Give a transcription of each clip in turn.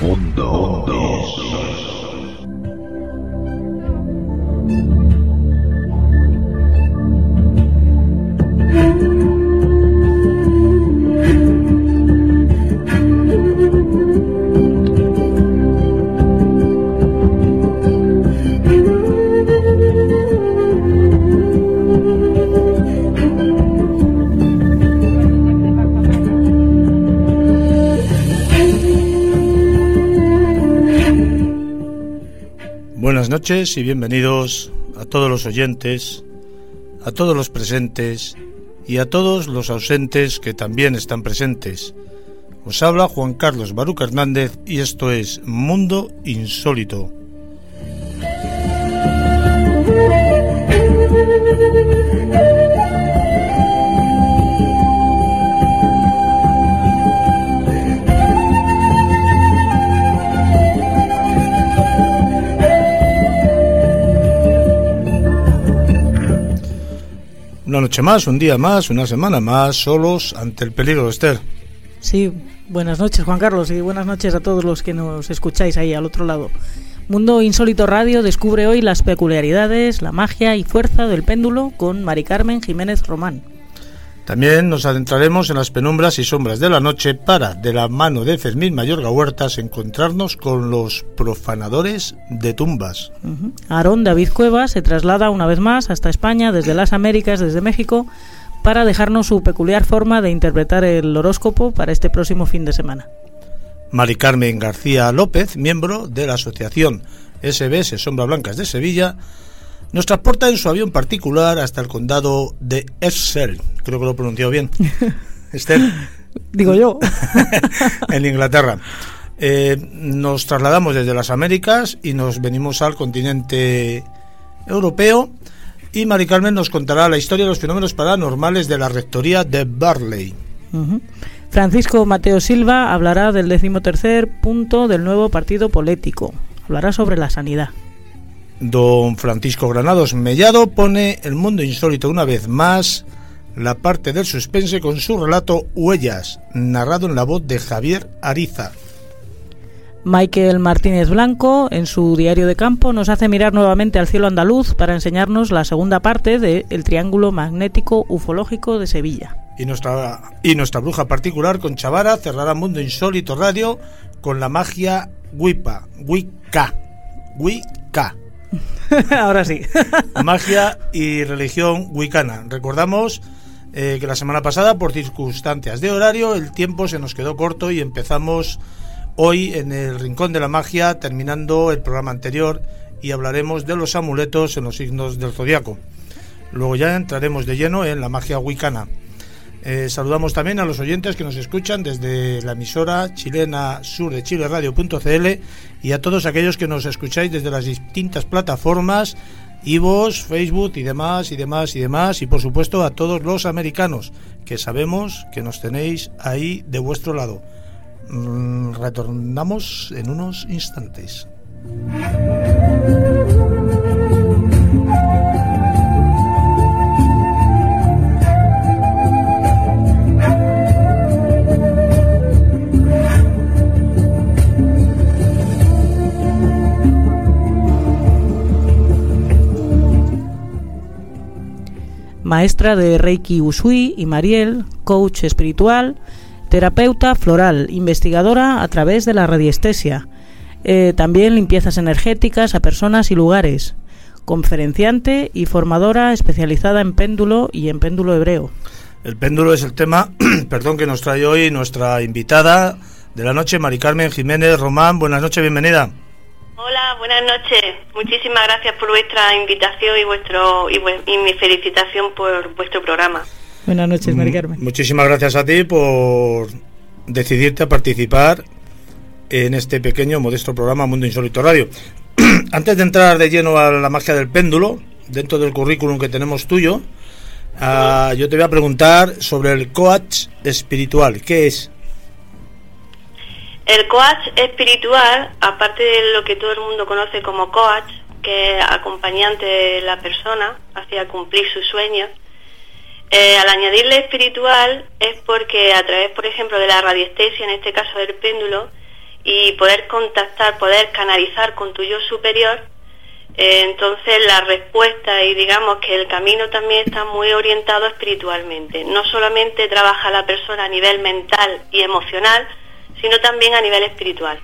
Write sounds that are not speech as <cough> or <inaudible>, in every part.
Mundo noches y bienvenidos a todos los oyentes, a todos los presentes y a todos los ausentes que también están presentes. Os habla Juan Carlos Baruca Hernández y esto es Mundo Insólito. Noche más, un día más, una semana más, solos ante el peligro Esther. Sí, buenas noches Juan Carlos y buenas noches a todos los que nos escucháis ahí al otro lado. Mundo Insólito Radio descubre hoy las peculiaridades, la magia y fuerza del péndulo con Mari Carmen Jiménez Román. También nos adentraremos en las penumbras y sombras de la noche para, de la mano de Fermín Mayorga Huertas, encontrarnos con los profanadores de tumbas. Aarón David Cueva se traslada una vez más hasta España desde las Américas, desde México, para dejarnos su peculiar forma de interpretar el horóscopo para este próximo fin de semana. Mari Carmen García López, miembro de la Asociación SBS Sombra Blancas de Sevilla, nos transporta en su avión particular hasta el condado de Essel, creo que lo he pronunciado bien. <laughs> Esther. Digo yo. <laughs> en Inglaterra. Eh, nos trasladamos desde las Américas y nos venimos al continente europeo y Mari Carmen nos contará la historia de los fenómenos paranormales de la rectoría de Barley. Francisco Mateo Silva hablará del decimotercer punto del nuevo partido político. Hablará sobre la sanidad. Don Francisco Granados Mellado pone el mundo insólito una vez más la parte del suspense con su relato Huellas, narrado en la voz de Javier Ariza. Michael Martínez Blanco, en su diario de campo, nos hace mirar nuevamente al cielo andaluz para enseñarnos la segunda parte de El Triángulo Magnético Ufológico de Sevilla. Y nuestra, y nuestra bruja particular, con Chavara, cerrará Mundo Insólito Radio con la magia Wipa, Wicca, Wicca <laughs> Ahora sí. <laughs> Magia y religión wicana. Recordamos eh, que la semana pasada, por circunstancias de horario, el tiempo se nos quedó corto y empezamos hoy en el Rincón de la Magia, terminando el programa anterior, y hablaremos de los amuletos en los signos del zodiaco. Luego ya entraremos de lleno en la magia wicana. Eh, saludamos también a los oyentes que nos escuchan desde la emisora chilena sur de Chile Radio.cl y a todos aquellos que nos escucháis desde las distintas plataformas, Ivos, Facebook y demás y demás y demás y por supuesto a todos los americanos que sabemos que nos tenéis ahí de vuestro lado. Mm, retornamos en unos instantes. Maestra de Reiki Usui y Mariel, coach espiritual, terapeuta floral, investigadora a través de la radiestesia, eh, también limpiezas energéticas a personas y lugares, conferenciante y formadora especializada en péndulo y en péndulo hebreo. El péndulo es el tema, <clears throat> perdón, que nos trae hoy nuestra invitada de la noche, Mari Carmen Jiménez Román. Buenas noches, bienvenida. Hola, buenas noches. Muchísimas gracias por vuestra invitación y vuestro y, mi felicitación por vuestro programa. Buenas noches, Mari Carmen. Muchísimas gracias a ti por decidirte a participar en este pequeño, modesto programa Mundo Insólito Radio. <clears throat> Antes de entrar de lleno a la magia del péndulo, dentro del currículum que tenemos tuyo, ah, yo te voy a preguntar sobre el coach espiritual. ¿Qué es? El coach espiritual, aparte de lo que todo el mundo conoce como coach, que es acompañante de la persona hacia cumplir sus sueños, eh, al añadirle espiritual es porque a través, por ejemplo, de la radiestesia, en este caso del péndulo, y poder contactar, poder canalizar con tu yo superior, eh, entonces la respuesta y digamos que el camino también está muy orientado espiritualmente. No solamente trabaja la persona a nivel mental y emocional, sino también a nivel espiritual.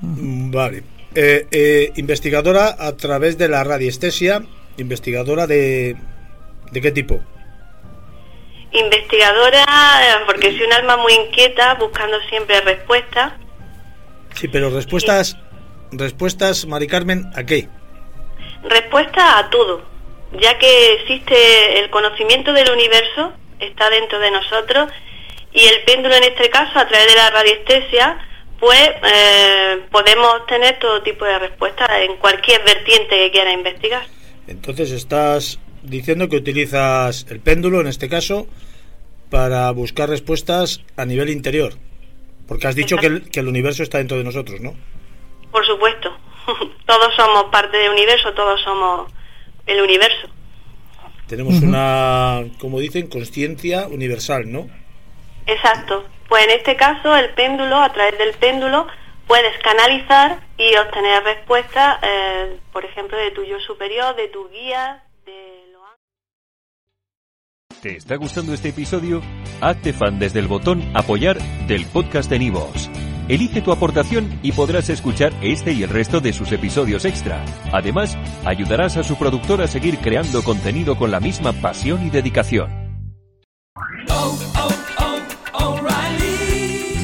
Mm, vale. Eh, eh, investigadora a través de la radiestesia, investigadora de, de qué tipo? Investigadora, porque soy un alma muy inquieta, buscando siempre respuestas Sí, pero respuestas, respuestas, Mari Carmen, ¿a qué? Respuesta a todo, ya que existe el conocimiento del universo, está dentro de nosotros, y el péndulo en este caso, a través de la radiestesia, pues eh, podemos tener todo tipo de respuestas en cualquier vertiente que quiera investigar. Entonces estás diciendo que utilizas el péndulo, en este caso, para buscar respuestas a nivel interior. Porque has dicho que el, universo está dentro de nosotros, ¿no? Por supuesto. <laughs> todos somos parte del universo, todos somos el universo. Tenemos una, como dicen, conciencia universal, ¿no? Exacto. Pues en este caso, el péndulo, a través del péndulo, puedes canalizar y obtener respuestas, eh, por ejemplo, de tu yo superior, de tu guía, ¿Te está gustando este episodio? Hazte fan desde el botón Apoyar del podcast de Nivos. Elige tu aportación y podrás escuchar este y el resto de sus episodios extra. Además, ayudarás a su productor a seguir creando contenido con la misma pasión y dedicación. Oh, oh,